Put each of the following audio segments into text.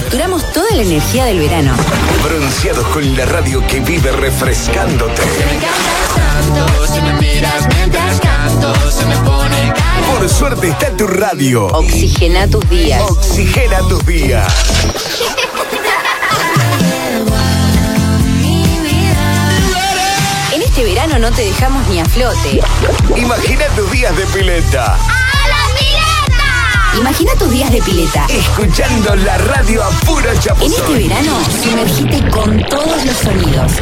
Capturamos toda la energía del verano. Bronceados con la radio que vive refrescándote. Por suerte está tu radio. Oxigena tus días. Oxigena tus días. En este verano no te dejamos ni a flote. Imagina tus días de pileta. Imagina tus días de pileta. Escuchando la radio a puro En este chapuzón. verano, sumergite con todos los sonidos.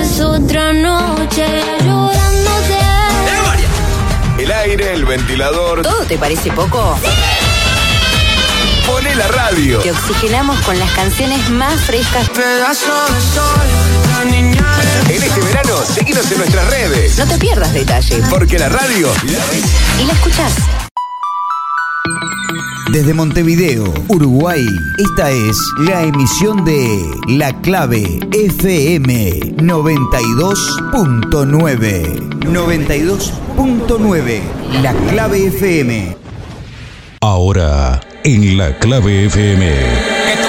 Es otra noche llorándote. El aire, el ventilador. ¿Todo te parece poco? Pone la radio. Te oxigenamos con las canciones más frescas. En este verano, seguinos en nuestras redes. No te pierdas detalle. Porque la radio la ves Y la escuchás. Desde Montevideo, Uruguay, esta es la emisión de La Clave FM 92.9. 92.9. La Clave FM. Ahora, en la clave FM. Que tú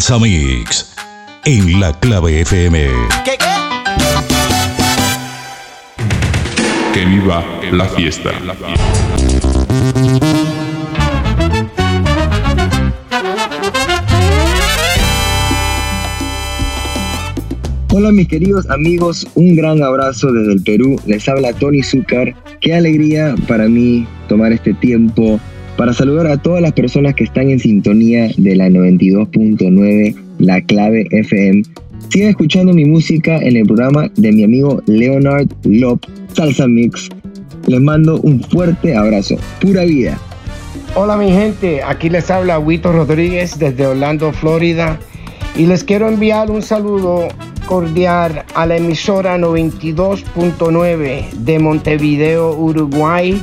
Salsa Mix. En la clave FM. ¿Qué qué? Que viva la fiesta. Hola mis queridos amigos, un gran abrazo desde el Perú. Les habla Tony Zúcar. Qué alegría para mí tomar este tiempo para saludar a todas las personas que están en sintonía de la 92.9, la clave FM. Sigan escuchando mi música en el programa de mi amigo Leonard Lop, Salsa Mix. Les mando un fuerte abrazo. Pura vida. Hola mi gente, aquí les habla Huito Rodríguez desde Orlando, Florida y les quiero enviar un saludo cordial a la emisora 92.9 de Montevideo, Uruguay,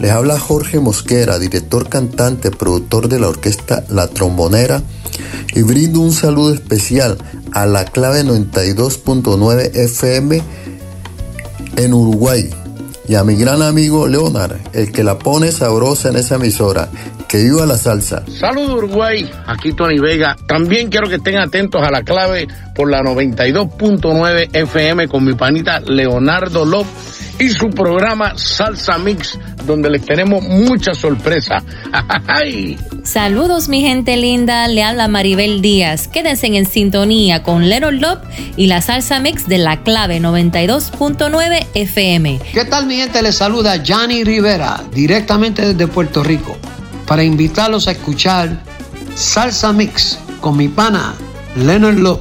les habla Jorge Mosquera, director, cantante, productor de la orquesta La Trombonera, y brindo un saludo especial a la clave 92.9 FM en Uruguay y a mi gran amigo Leonard, el que la pone sabrosa en esa emisora. Que viva la salsa. Saludos Uruguay, aquí Tony Vega. También quiero que estén atentos a la clave por la 92.9 FM con mi panita Leonardo López y su programa Salsa Mix, donde les tenemos mucha sorpresa. ¡Ay! Saludos mi gente linda, le habla Maribel Díaz. Quédense en sintonía con Little Love y la salsa mix de la clave 92.9 FM. ¿Qué tal mi gente? Les saluda Johnny Rivera, directamente desde Puerto Rico, para invitarlos a escuchar Salsa Mix con mi pana Leonard Love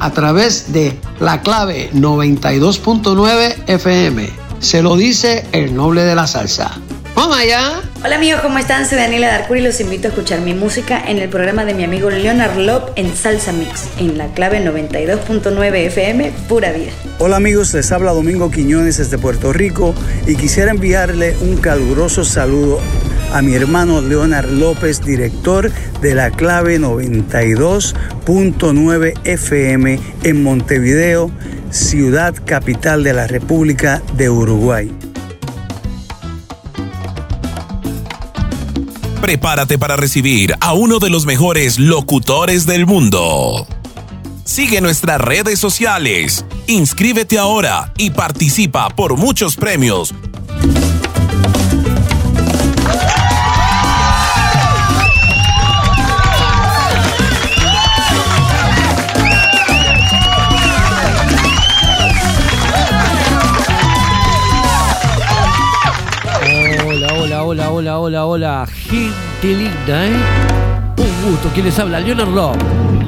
a través de la clave 92.9 FM. Se lo dice el noble de la salsa. ¡Vamos allá! Hola amigos, ¿cómo están? Soy Daniela Darcuri y los invito a escuchar mi música en el programa de mi amigo Leonard Love en Salsa Mix, en la clave 92.9 FM, pura vida. Hola amigos, les habla Domingo Quiñones desde Puerto Rico y quisiera enviarle un caluroso saludo a mi hermano Leonard López, director de la clave 92.9 FM en Montevideo, ciudad capital de la República de Uruguay. Prepárate para recibir a uno de los mejores locutores del mundo. Sigue nuestras redes sociales, inscríbete ahora y participa por muchos premios. Hola, hola, hola, gente linda, ¿eh? Un gusto, ¿quién les habla? Leonard Love.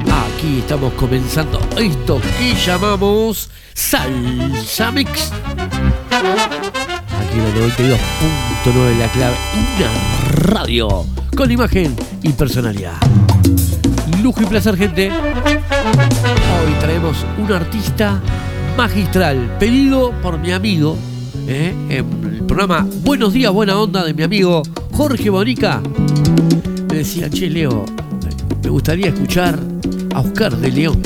Aquí estamos comenzando esto que llamamos Salsa Mix. Aquí en la 92.9 la clave, una radio con imagen y personalidad. Lujo y placer, gente. Hoy traemos un artista magistral, pedido por mi amigo, ¿eh? el programa Buenos Días, Buena Onda de mi amigo Jorge Bonica. Me decía, che, Leo, me gustaría escuchar a Oscar de León.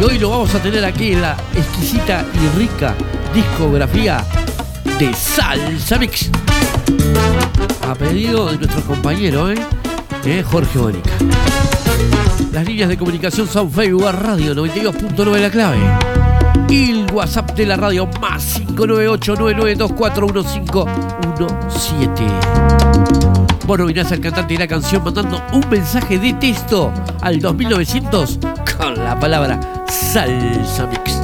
Y hoy lo vamos a tener aquí en la exquisita y rica discografía de Salsa Mix. A pedido de nuestro compañero, ¿eh? ¿Eh? Jorge Bonica. Las líneas de comunicación son Facebook Radio 92.9 la clave. Y el WhatsApp de la radio más 598-924-1517. Vos nominás al cantante de la canción mandando un mensaje de texto al 2900 con la palabra Salsa Mix.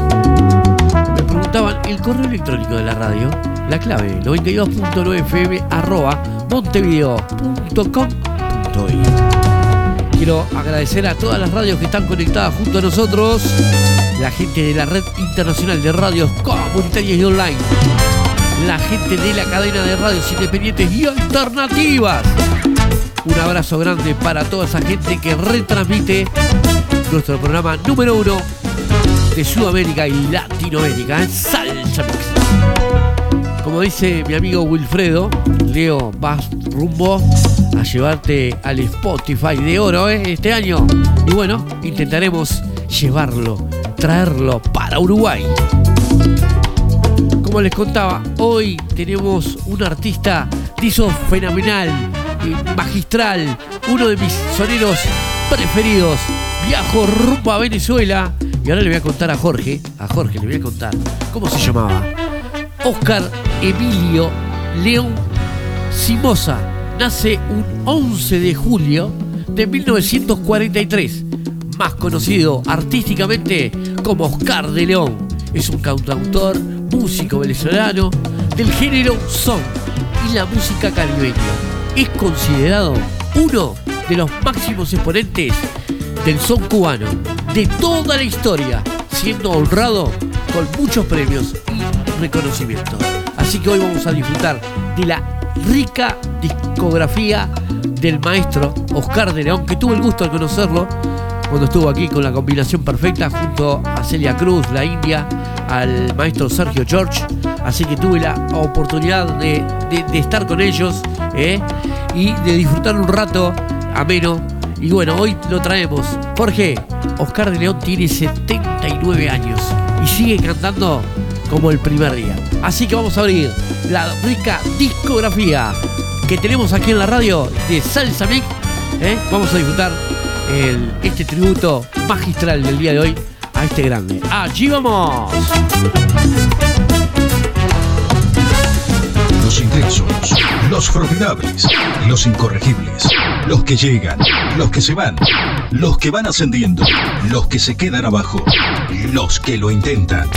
Me preguntaban el correo electrónico de la radio, la clave 92.9 fm arroba montevideo.com.uy. Quiero agradecer a todas las radios que están conectadas junto a nosotros, la gente de la red internacional de radios comunitarias y online, la gente de la cadena de radios independientes y alternativas. Un abrazo grande para toda esa gente que retransmite nuestro programa número uno de Sudamérica y Latinoamérica, ¿eh? Salsa. Como dice mi amigo Wilfredo, Leo, vas rumbo a llevarte al Spotify de oro ¿eh? este año. Y bueno, intentaremos llevarlo, traerlo para Uruguay. Como les contaba, hoy tenemos un artista hizo fenomenal, magistral, uno de mis soneros preferidos. Viajo rumbo a Venezuela y ahora le voy a contar a Jorge, a Jorge le voy a contar cómo se llamaba. Oscar Emilio León Simosa nace un 11 de julio de 1943, más conocido artísticamente como Oscar de León. Es un cantautor, músico venezolano del género son y la música caribeña. Es considerado uno de los máximos exponentes del son cubano de toda la historia, siendo honrado con muchos premios y reconocimientos. Así que hoy vamos a disfrutar de la rica discografía del maestro Oscar de León, que tuve el gusto de conocerlo cuando estuvo aquí con la combinación perfecta junto a Celia Cruz, la India, al maestro Sergio George. Así que tuve la oportunidad de, estar con ellos ¿eh? y de disfrutar un rato ameno. Y bueno, hoy lo traemos. Jorge, Oscar de León tiene 79 años y sigue cantando como el primer día. Así que vamos a abrir la rica discografía que tenemos aquí en la radio de Salsa Mix. ¿eh? Vamos a disfrutar este tributo magistral del día de hoy a este grande. ¡Ah, ¡Allí vamos! Los intensos, los formidables, los incorregibles, los que llegan, los que se van, los que van ascendiendo, los que se quedan abajo, los que lo intentan.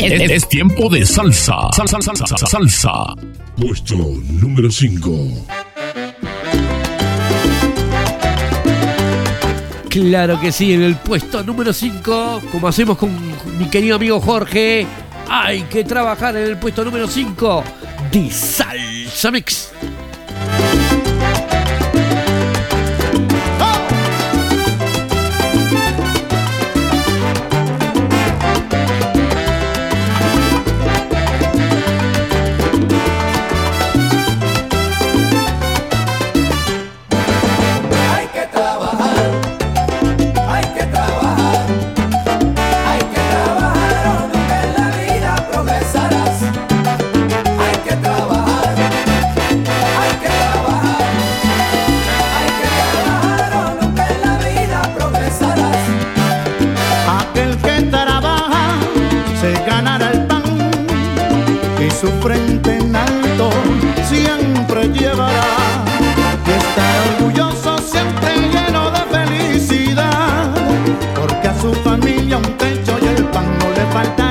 Es, es tiempo de salsa. Salsa, salsa, salsa, salsa. Puesto número 5. Claro que sí, en el puesto número 5, como hacemos con mi querido amigo Jorge, hay que trabajar en el puesto número 5 de Salsa Mix. su frente en alto siempre llevará. Y estará orgulloso siempre lleno de felicidad porque a su familia un techo y el pan no le falta.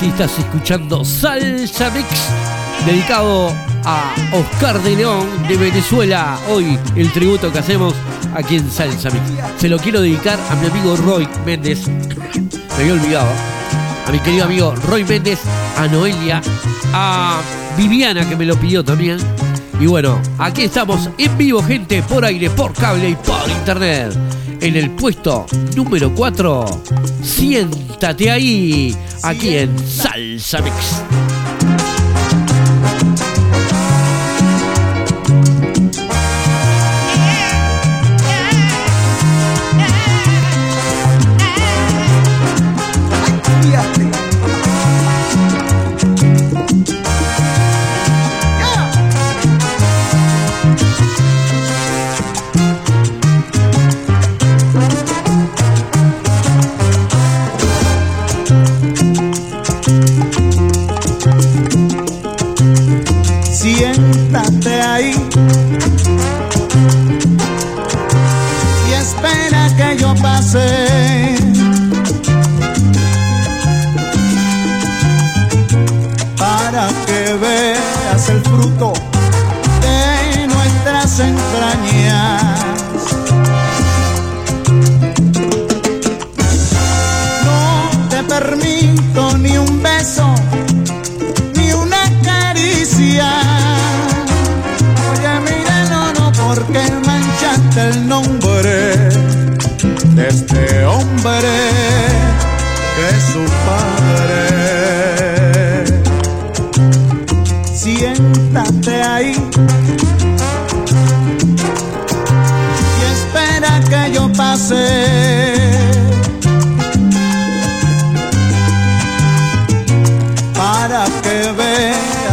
Sí, estás escuchando Salsa Mix, dedicado a Oscar de León de Venezuela. Hoy el tributo que hacemos aquí en Salsa Mix. Se lo quiero dedicar a mi amigo Roy Méndez. Me había olvidado. A mi querido amigo Roy Méndez, a Noelia, a Viviana que me lo pidió también. Y bueno, aquí estamos en vivo, gente, por aire, por cable y por internet. En el puesto número 4, siéntate ahí, aquí en Salsa Mix.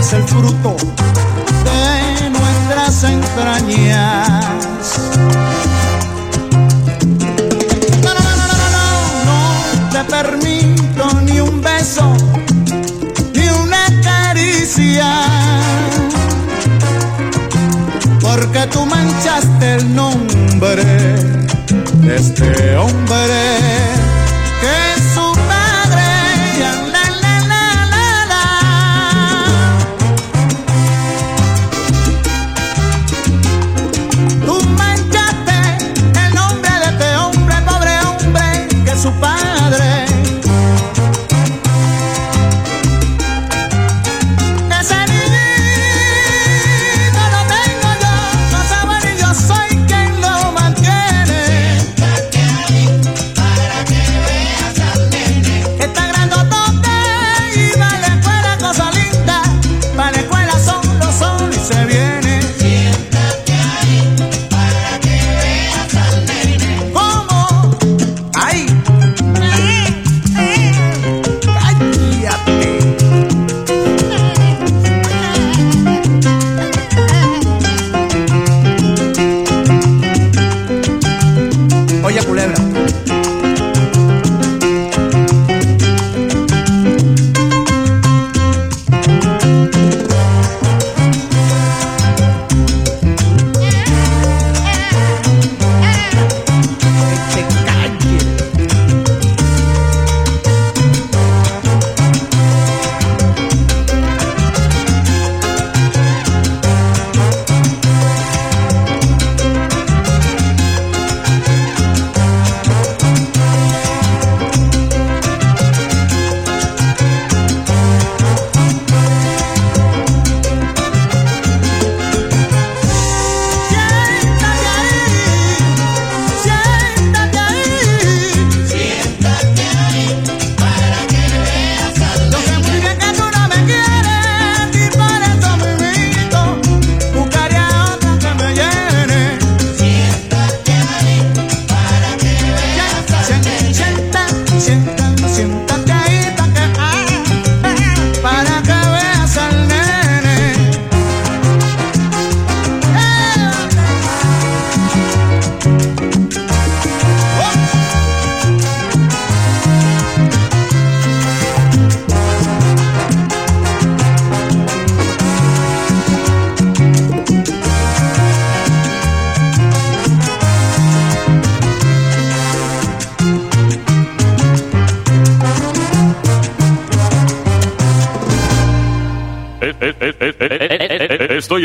Veas el fruto de nuestras entrañas. No, no, no, no, no, no, no te permito ni un beso, ni una caricia, porque tú manchaste el nombre de este hombre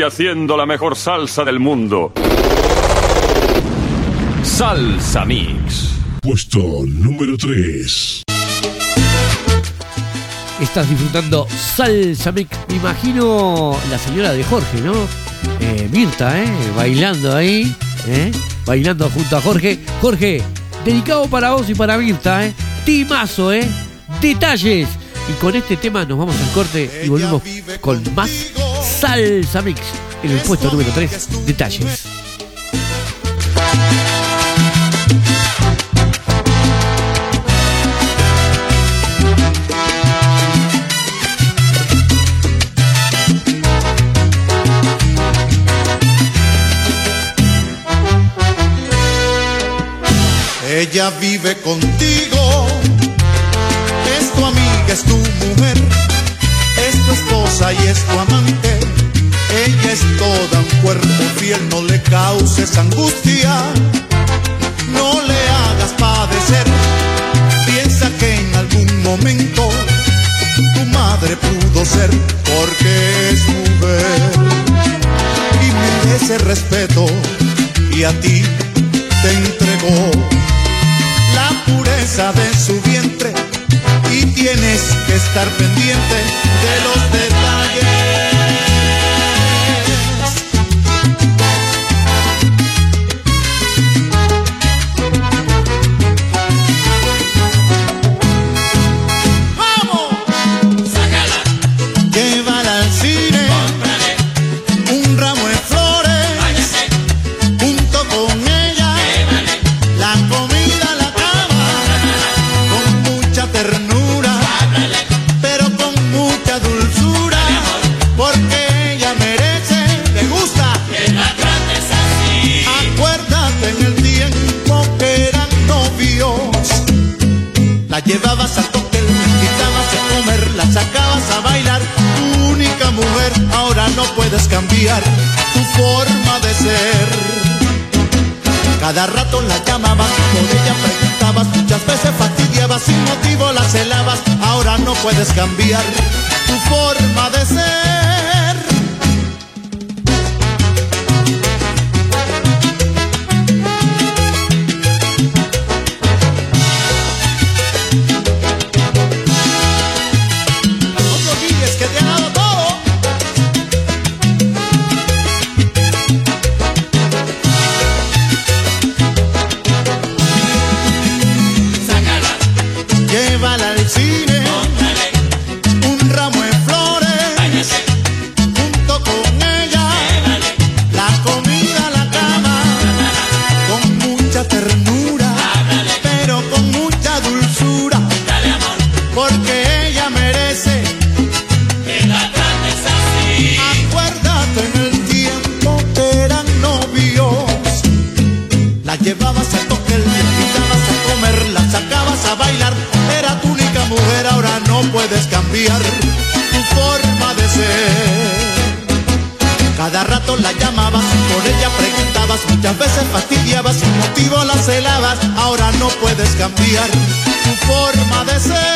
haciendo la mejor salsa del mundo. Salsa Mix. Puesto número 3. Estás disfrutando Salsa Mix. Me imagino la señora de Jorge, ¿no? Eh, Mirta, ¿eh? Bailando ahí, ¿eh? Bailando junto a Jorge. Jorge, dedicado para vos y para Mirta, ¿eh? Timazo, ¿eh? Detalles. Y con este tema nos vamos al corte y volvemos con más Salsa Mix en el puesto número 3. Detalles. Ella vive contigo, es tu amiga, es tu mujer, es tu esposa y es tu amante. Ella es toda un cuerpo fiel, no le causes angustia, no le hagas padecer. Piensa que en algún momento tu madre pudo ser, porque es mujer. Y merece respeto, y a ti te entregó la pureza de su vientre y tienes que estar pendiente de los detalles. Puedes cambiar tu forma de ser. Cambiar tu forma de ser.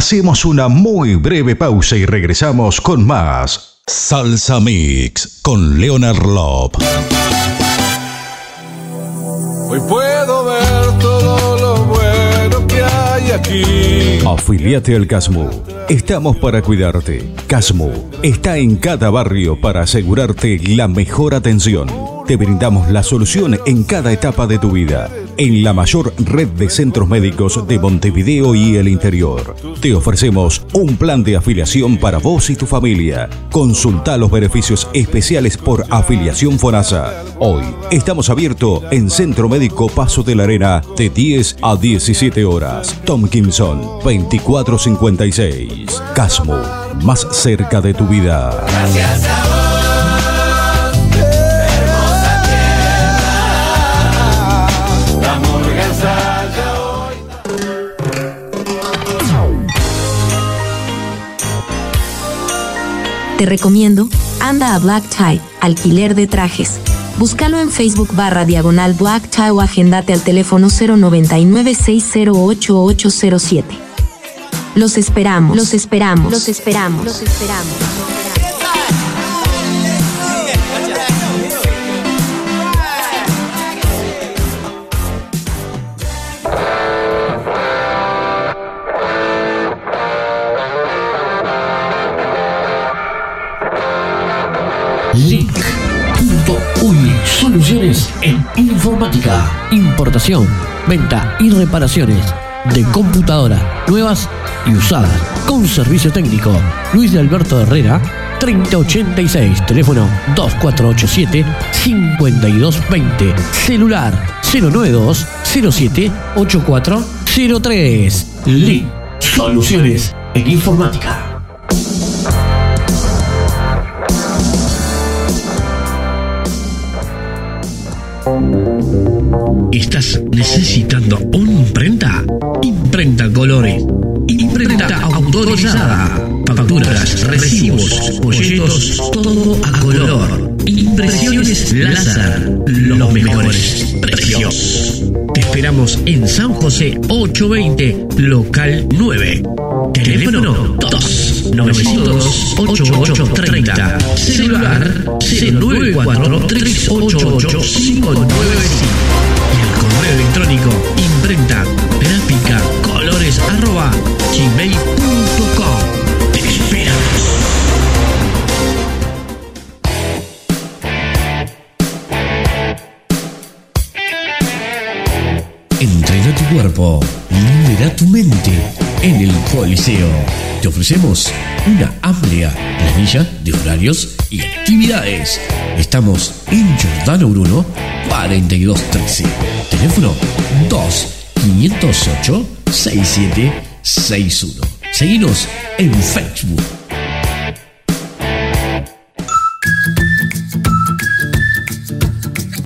Hacemos una muy breve pausa y regresamos con más Salsa Mix con Leonard Lop. Hoy puedo ver todo lo bueno que hay aquí. Afiliate al Casmu. Estamos para cuidarte. Casmu está en cada barrio para asegurarte la mejor atención. Te brindamos la solución en cada etapa de tu vida. En la mayor red de centros médicos de Montevideo y el interior. Te ofrecemos un plan de afiliación para vos y tu familia. Consulta los beneficios especiales por afiliación FONASA. Hoy estamos abiertos en Centro Médico Paso de la Arena de 10 a 17 horas. Tomkinson 2456. Casmo, más cerca de tu vida. Gracias a vos, Te recomiendo Anda a Black Tie, alquiler de trajes. Búscalo en Facebook barra diagonal Black Tie o agendate al teléfono 099 608 Los esperamos, los esperamos, los esperamos, los esperamos. Link.uy Soluciones en informática, importación, venta y reparaciones de computadoras nuevas y usadas con servicio técnico. Luis de Alberto Herrera 3086, teléfono 2487 5220, celular 092 07 8403. Link Soluciones en informática. ¿Estás necesitando una imprenta? Imprenta Colores. Imprenta autorizada. Facturas, recibos, folletos, todo a color. Impresiones láser. Los mejores precios. Te esperamos en San José 820, local 9. Teléfono 2 902 8830. Celular 094 388 595. Electrónico imprenta gráfica colores arroba gmail.com. Coliseo. Te ofrecemos una amplia planilla de horarios y actividades. Estamos en Giordano Bruno 4213. Teléfono 2 508 6761. Seguinos en Facebook.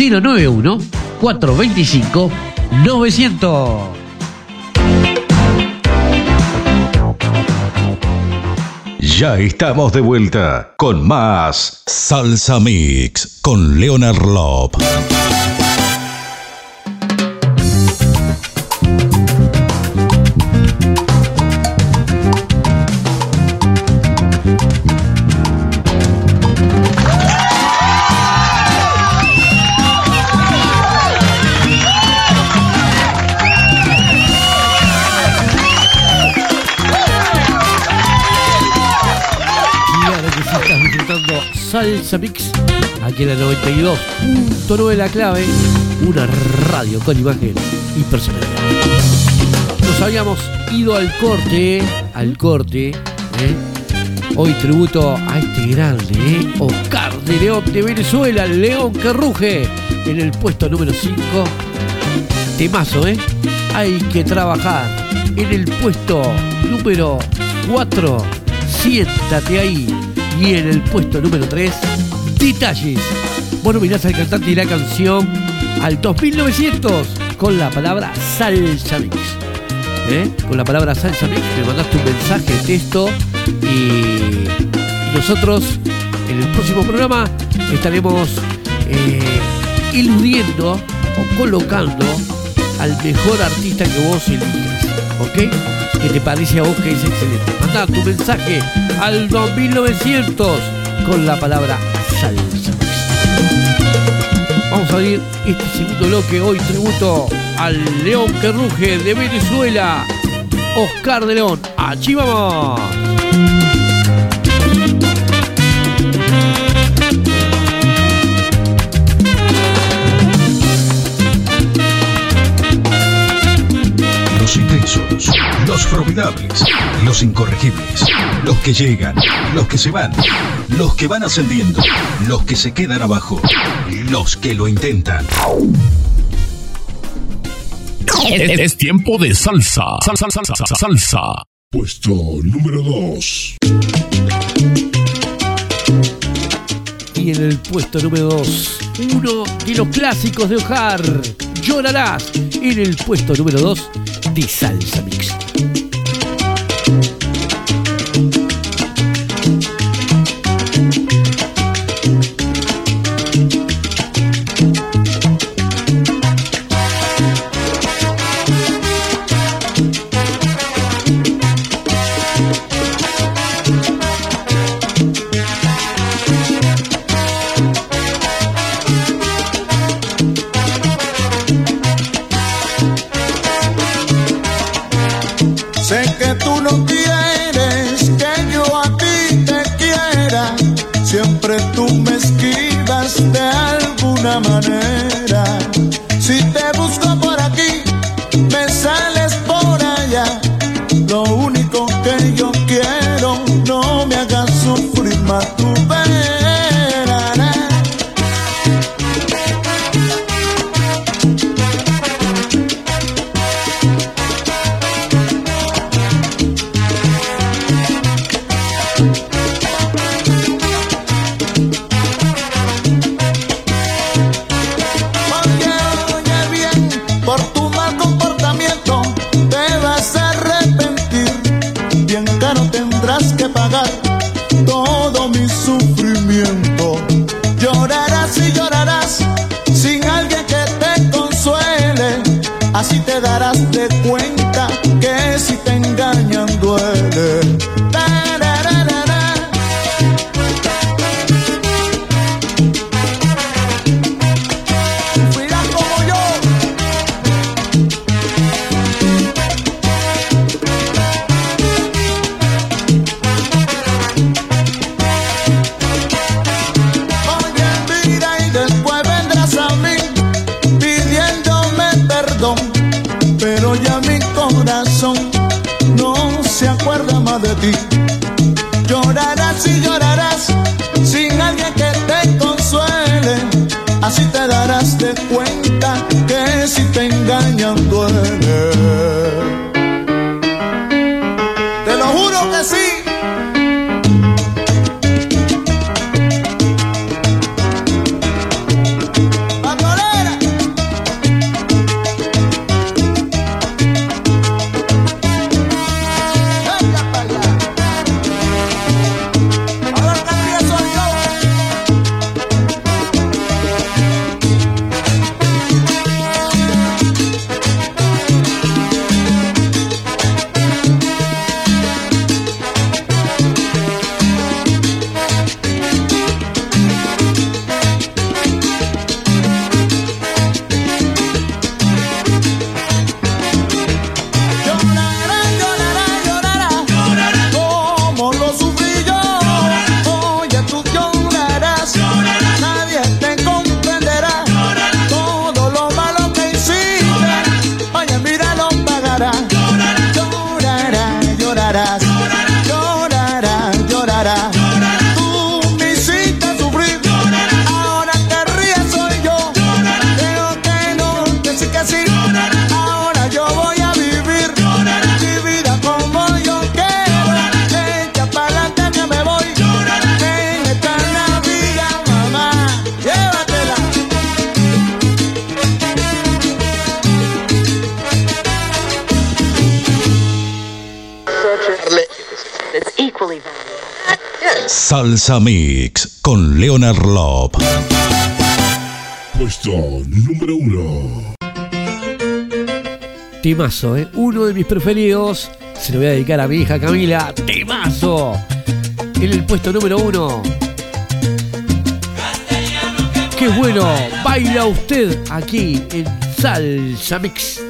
091 425 900. Ya estamos de vuelta con más Salsa Mix con Leonard Lop. Mix, aquí en la 92.9 de la clave, una radio con imagen y personalidad. Nos habíamos ido al corte, al corte, ¿eh? Hoy tributo a este grande, ¿eh? Oscar de León de Venezuela, León que ruge en el puesto número 5. Temazo, ¿eh? Hay que trabajar en el puesto número 4. Siéntate ahí. Y en el puesto número 3, detalles. Bueno, mirás al cantante y la canción al 2900 con la palabra salsa mix. ¿Eh? Con la palabra salsa mix me mandaste un mensaje texto y nosotros en el próximo programa estaremos eh, iludiendo o colocando al mejor artista que vos elijas. ¿Ok? ¿Qué te parece a vos que es excelente? Manda tu mensaje al 2900 con la palabra salsa. Vamos a abrir este segundo bloque. Hoy tributo al León que ruge de Venezuela, Oscar de León. ¡Achí vamos! Los formidables, los incorregibles, los que llegan, los que se van, los que van ascendiendo, los que se quedan abajo, los que lo intentan. Es, es tiempo de salsa. Salsa, salsa, salsa, salsa. Puesto número 2. Y en el puesto número 2, uno de los clásicos de Ojar, Llorarás. En el puesto número 2, de Salsa Mix. Tú me esquivas de alguna manera. Así te darás de cuenta que si te engañan duele. Salsa Mix con Leonard Lop. Puesto número uno. Timazo, ¿eh? uno de mis preferidos. Se lo voy a dedicar a mi hija Camila. Timazo. En el puesto número uno. ¡Qué bueno! Baila usted aquí en Salsa Mix.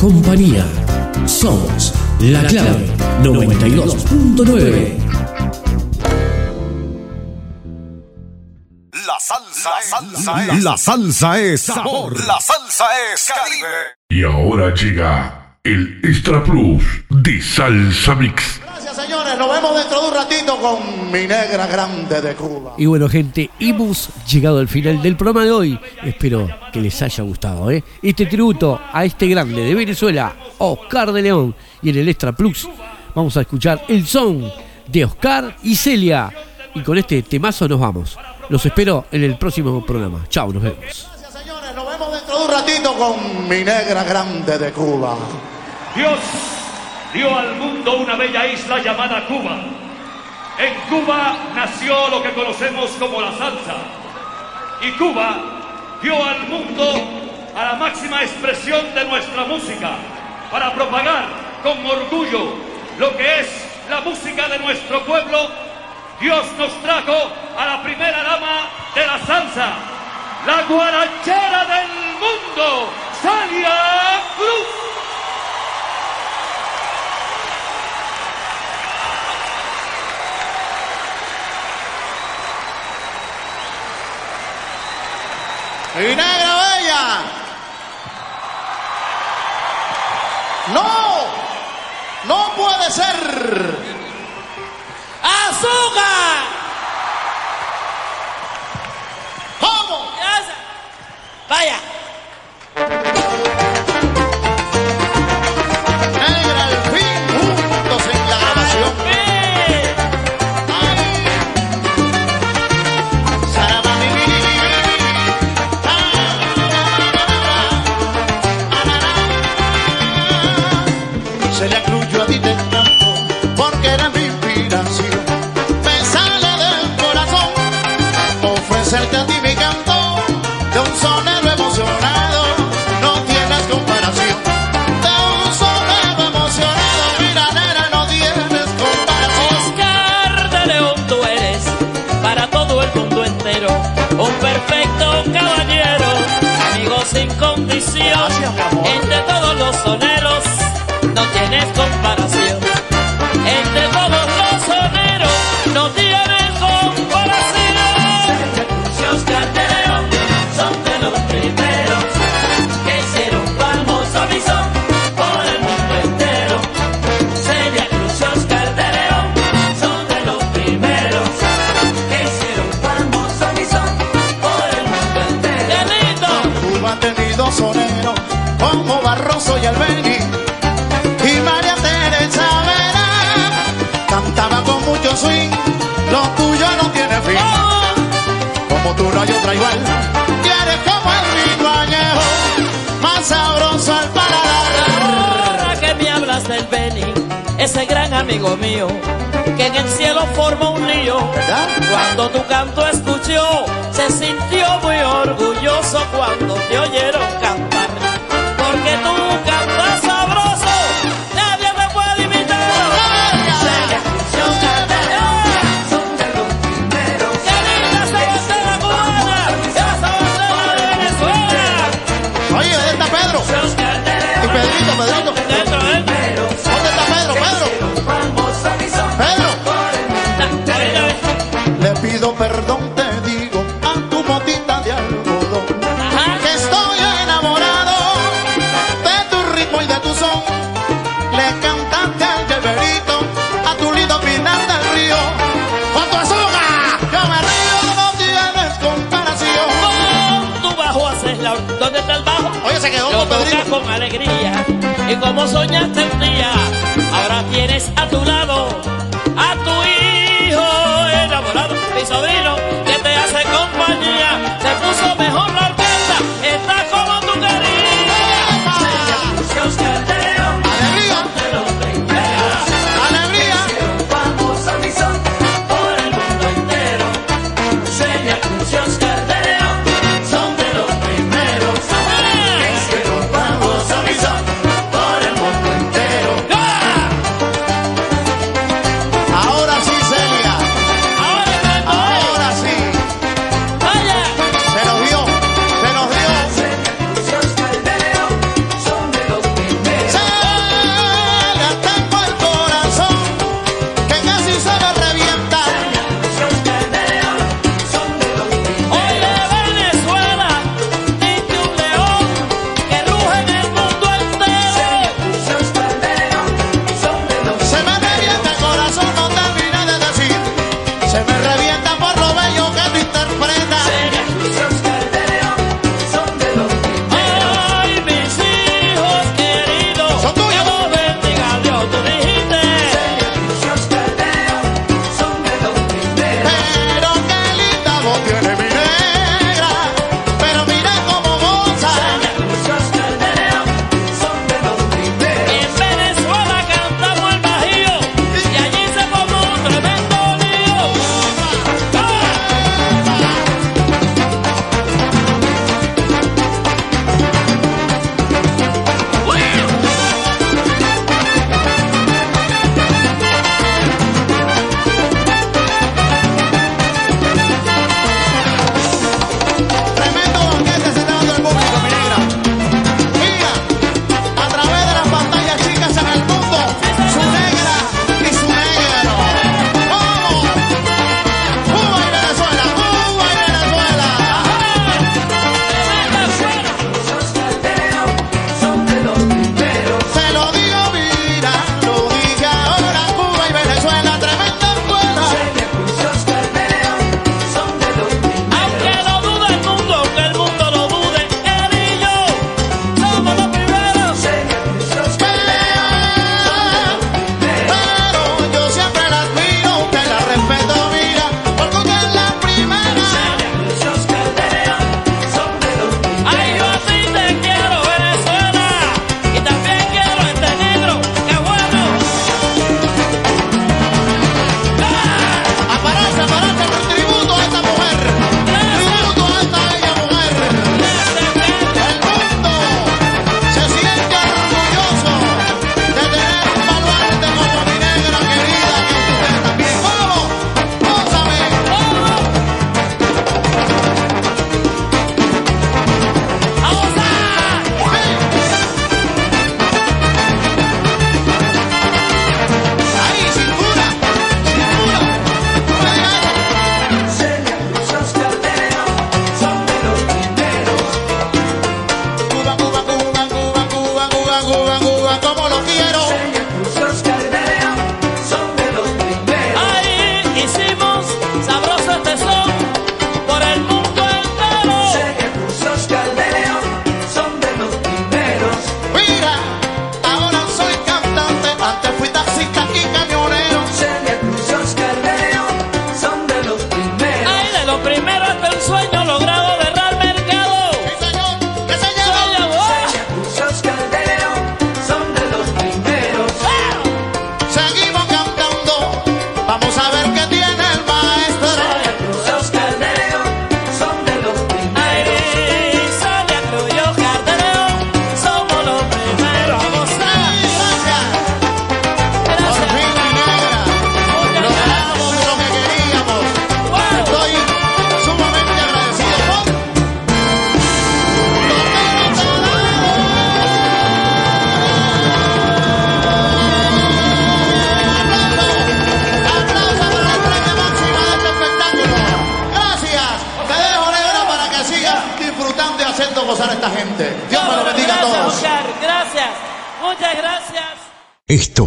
compañía. Somos La Clave 92.9. La salsa, salsa la salsa es sabor. La salsa es Caribe. Y ahora llega el Extra Plus de Salsa Mix señores, nos vemos dentro de un ratito con mi negra grande de Cuba. Y bueno, gente, hemos llegado al final del programa de hoy. Espero que les haya gustado, ¿eh? Este tributo a este grande de Venezuela, Oscar de León. Y en el Extra Plus vamos a escuchar el son de Oscar y Celia. Y con este temazo nos vamos. Los espero en el próximo programa. Chao, nos vemos. Señores, nos vemos dentro de un ratito con mi negra grande de Cuba. Dios dio al mundo una bella isla llamada Cuba. En Cuba nació lo que conocemos como la salsa. Y Cuba dio al mundo a la máxima expresión de nuestra música para propagar con orgullo lo que es la música de nuestro pueblo. Dios nos trajo a la primera dama de la salsa, la guarachera del mundo, Celia Cruz. ¡Mi negra bella! ¡No! ¡No puede ser! ¡Azúcar! ¿Cómo? Vaya. Entre todos los soneros no tienes comparación. Entre todos no hay otra igual y eres como el vino añejo más sabroso al paladar Ahora que me hablas del Beni, ese gran amigo mío, que en el cielo forma un río. Cuando tu canto escuchó, se sintió muy orgulloso cuando te oyeron cantar. Porque tú Pedrito, Pedrito. ¿dónde está Pedro? Pedro le pido perdón te digo a tu motita de algodón. Que estoy enamorado de tu ritmo y de tu son. Le cantaste al lleverito a tu lindo pinar del río. Con tu yo me río no tienes comparación. Con tu bajo haces la ¿Dónde está el bajo? Oye, se quedó con Pedrito. con alegría Y como soñaste un día Ahora tienes a tu lado A tu hijo enamorado Mi sobrino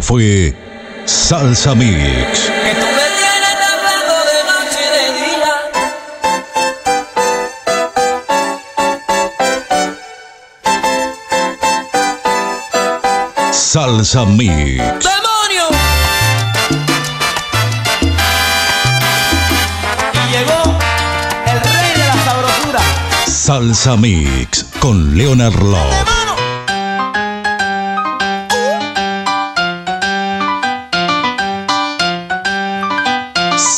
fue Salsa Mix. Que tú me tienes hablando de noche de día. Salsa Mix. ¡Demonio! Y llegó el rey de la sabrosura. Salsa Mix con Leonard Love.